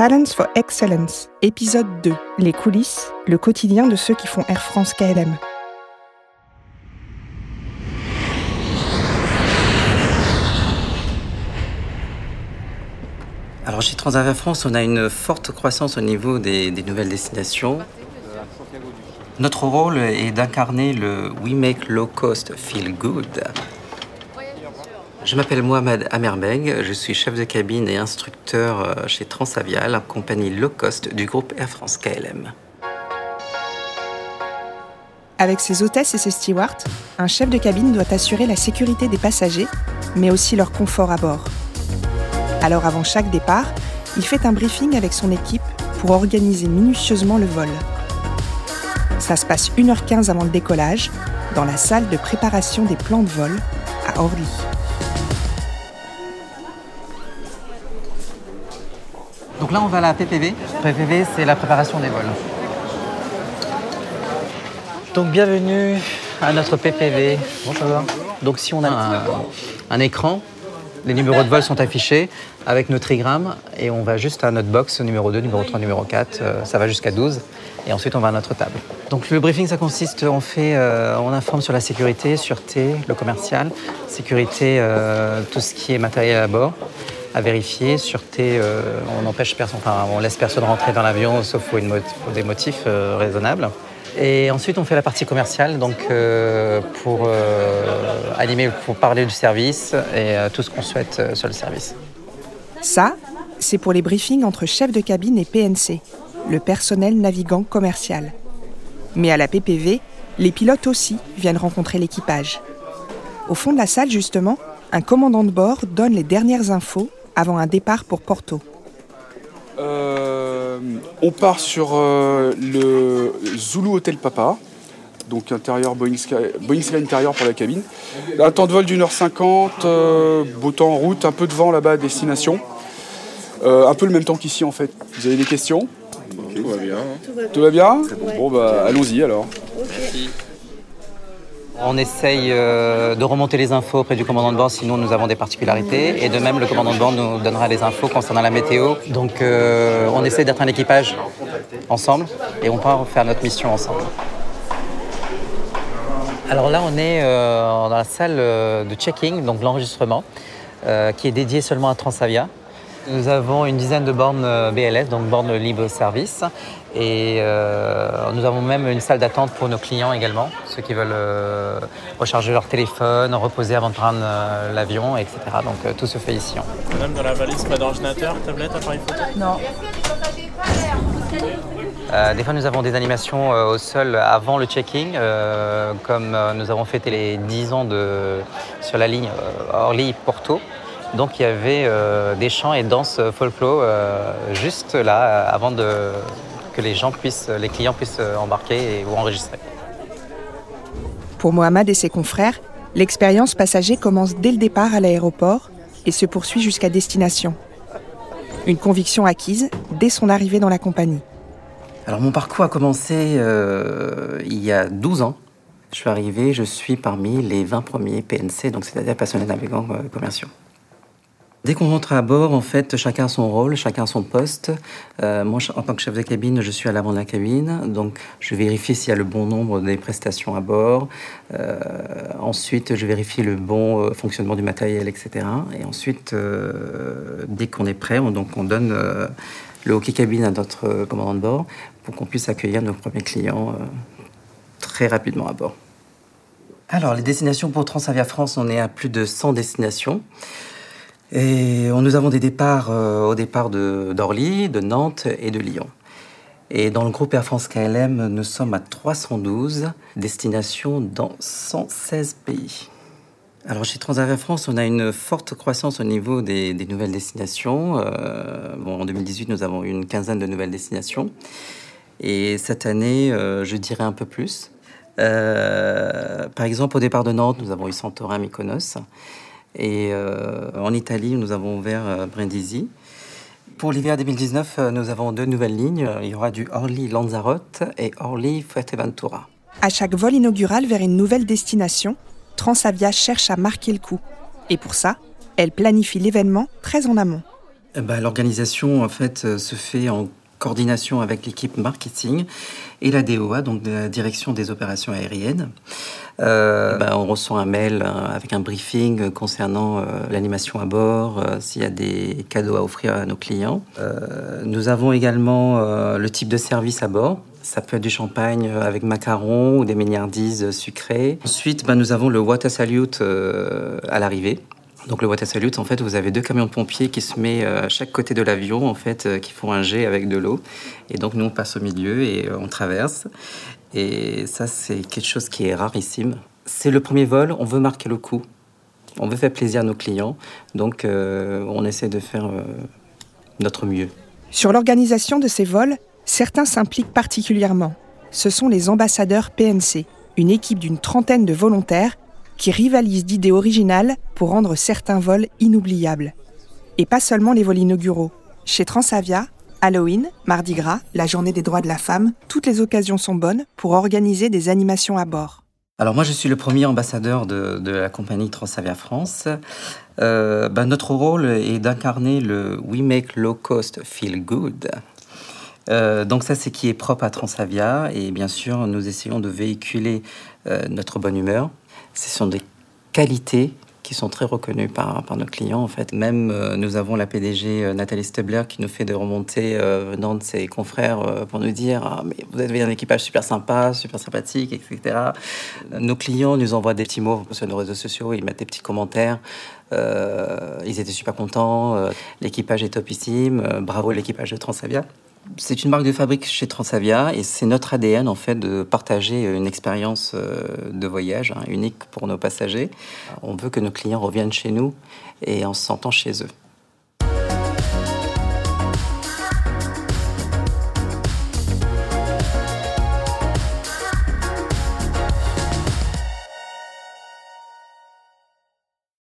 Talents for Excellence, épisode 2. Les coulisses, le quotidien de ceux qui font Air France KLM. Alors chez Transavia France, on a une forte croissance au niveau des nouvelles destinations. Notre rôle est d'incarner le We Make Low Cost Feel Good. Je m'appelle Mohamed Amerbeg, je suis chef de cabine et instructeur euh, chez Transavia, compagnie low cost du groupe Air France KLM. Avec ses hôtesses et ses stewards, un chef de cabine doit assurer la sécurité des passagers, mais aussi leur confort à bord. Alors avant chaque départ, il fait un briefing avec son équipe pour organiser minutieusement le vol. Ça se passe 1h15 avant le décollage, dans la salle de préparation des plans de vol à Orly. Donc là, on va à la PPV. PPV, c'est la préparation des vols. Donc bienvenue à notre PPV. Bonjour. Donc si on a un, un écran, les numéros de vol sont affichés avec notre trigramme et on va juste à notre box numéro 2, numéro 3, numéro 4. euh, ça va jusqu'à 12 et ensuite on va à notre table. Donc le briefing, ça consiste, on fait, euh, on informe sur la sécurité, sûreté, le commercial, sécurité, euh, tout ce qui est matériel à bord à vérifier, sûreté, euh, on empêche personne, enfin on laisse personne rentrer dans l'avion sauf pour, des motifs euh, raisonnables. Et ensuite, on fait la partie commerciale, donc euh, pour animer, pour parler du service et tout ce qu'on souhaite sur le service. Ça, c'est pour les briefings entre chef de cabine et PNC, le personnel navigant commercial. Mais à la PPV, les pilotes aussi viennent rencontrer l'équipage. Au fond de la salle, justement, un commandant de bord donne les dernières infos avant un départ pour Porto. Euh, on part sur euh, le Zulu Hotel Papa, donc intérieur Boeing, Sky, Boeing Sky intérieur pour la cabine. Un temps de vol d'une heure cinquante, euh, beau temps en route, un peu de vent là-bas à destination. Euh, un peu le même temps qu'ici en fait. Vous avez des questions? Tout va bien. Tout va bien? Bon bah allons-y alors. On essaye euh, de remonter les infos auprès du commandant de bord, sinon nous avons des particularités. Et de même, le commandant de bord nous donnera les infos concernant la météo. Donc euh, on essaie d'être un équipage ensemble et on part faire notre mission ensemble. Alors là, on est euh, dans la salle de checking, donc l'enregistrement, qui est dédiée seulement à Transavia. Nous avons une dizaine de bornes euh, BLS, donc bornes libre service, et euh, nous avons même une salle d'attente pour nos clients également, ceux qui veulent euh, recharger leur téléphone, reposer avant de prendre euh, l'avion, etc. Donc euh, tout se fait ici. Madame, dans la valise, pas d'ordinateur, tablette, appareil photo Euh, des fois, nous avons des animations euh, au sol avant le checking, euh, comme euh, nous avons fêté les 10 ans de, sur la ligne euh, Orly-Porto. Donc, il y avait euh, des chants et danses folklore euh, juste là, euh, avant de, que les gens puissent, les clients puissent euh, embarquer et, ou enregistrer. Pour Mohamed et ses confrères, l'expérience passager commence dès le départ à l'aéroport et se poursuit jusqu'à destination. Une conviction acquise dès son arrivée dans la compagnie. Alors, mon parcours a commencé euh, il y a 12 ans. Je suis arrivé, je suis parmi les 20 premiers PNC, donc c'est-à-dire passionnés navigants euh, commerciaux. Dès qu'on rentre à bord, en fait, chacun a son rôle, chacun son poste. Euh, moi, en tant que chef de cabine, je suis à l'avant de la cabine, donc je vérifie s'il y a le bon nombre des prestations à bord. Euh, ensuite, je vérifie le bon euh, fonctionnement du matériel, etc. Et ensuite, dès qu'on est prêt, on, donc on donne le hockey cabine à notre commandant de bord pour qu'on puisse accueillir nos premiers clients très rapidement à bord. Alors, les destinations pour Transavia France, on est à plus de 100 destinations. Et nous avons des départs euh, au départ de- d'Orly, de, Nantes et de Lyon. Et dans le groupe Air France KLM, nous sommes à 312 destinations dans 116 pays. Alors chez Transavia France, on a une forte croissance au niveau des, nouvelles destinations. Euh, en 2018, nous avons eu une quinzaine de nouvelles destinations. Et cette année, euh, je dirais un peu plus. Par exemple, au départ de Nantes, nous avons eu Santorin, Mykonos. Et euh, en Italie, nous avons ouvert euh, Brindisi. Pour l'hiver 2019, euh, nous avons deux nouvelles lignes. Il y aura du Orly-Lanzarote et Orly-Fuerteventura. À chaque vol inaugural vers une nouvelle destination, Transavia cherche à marquer le coup. Et pour ça, elle planifie l'événement très en amont. Eh ben, L'organisation en fait se fait en coordination avec l'équipe marketing et la DOA, donc la direction des opérations aériennes. Euh, ben, on reçoit un mail euh, avec un briefing concernant euh, l'animation à bord, s'il y a des cadeaux à offrir à nos clients. nous avons également le type de service à bord. Ça peut être du champagne avec macarons ou des milliardises sucrées. Ensuite, ben, nous avons le water salute à l'arrivée. Donc le water salute, en fait, vous avez deux camions de pompiers qui se mettent à chaque côté de l'avion, en fait, qui font un jet avec de l'eau. Et donc nous, on passe au milieu et on traverse. Et ça, c'est quelque chose qui est rarissime. C'est le premier vol, on veut marquer le coup. On veut faire plaisir à nos clients. Donc, euh, on essaie de faire euh, notre mieux. Sur l'organisation de ces vols, certains s'impliquent particulièrement. Ce sont les ambassadeurs PNC, une équipe d'une trentaine de volontaires qui rivalisent d'idées originales pour rendre certains vols inoubliables. Et pas seulement les vols inauguraux. Chez Transavia, Halloween, Mardi Gras, la journée des droits de la femme, toutes les occasions sont bonnes pour organiser des animations à bord. Alors moi je suis le premier ambassadeur de, la compagnie Transavia France. Euh, ben, notre rôle est d'incarner le We Make Low Cost Feel Good. Euh, donc ça c'est qui est propre à Transavia et bien sûr nous essayons de véhiculer euh, notre bonne humeur. Ce sont des qualités sont très reconnus par, par nos clients en fait. Même euh, nous avons la PDG euh, Nathalie Stebler qui nous fait des remontées euh, venant de ses confrères pour nous dire ah, mais vous avez un équipage super sympa, super sympathique, etc. Nos clients nous envoient des petits mots sur nos réseaux sociaux, ils mettent des petits commentaires. ils étaient super contents, l'équipage est topissime, bravo l'équipage de Transavia c'est une marque de fabrique chez Transavia et c'est notre ADN en fait de partager une expérience euh, de voyage hein, unique pour nos passagers. On veut que nos clients reviennent chez nous et en se sentant chez eux.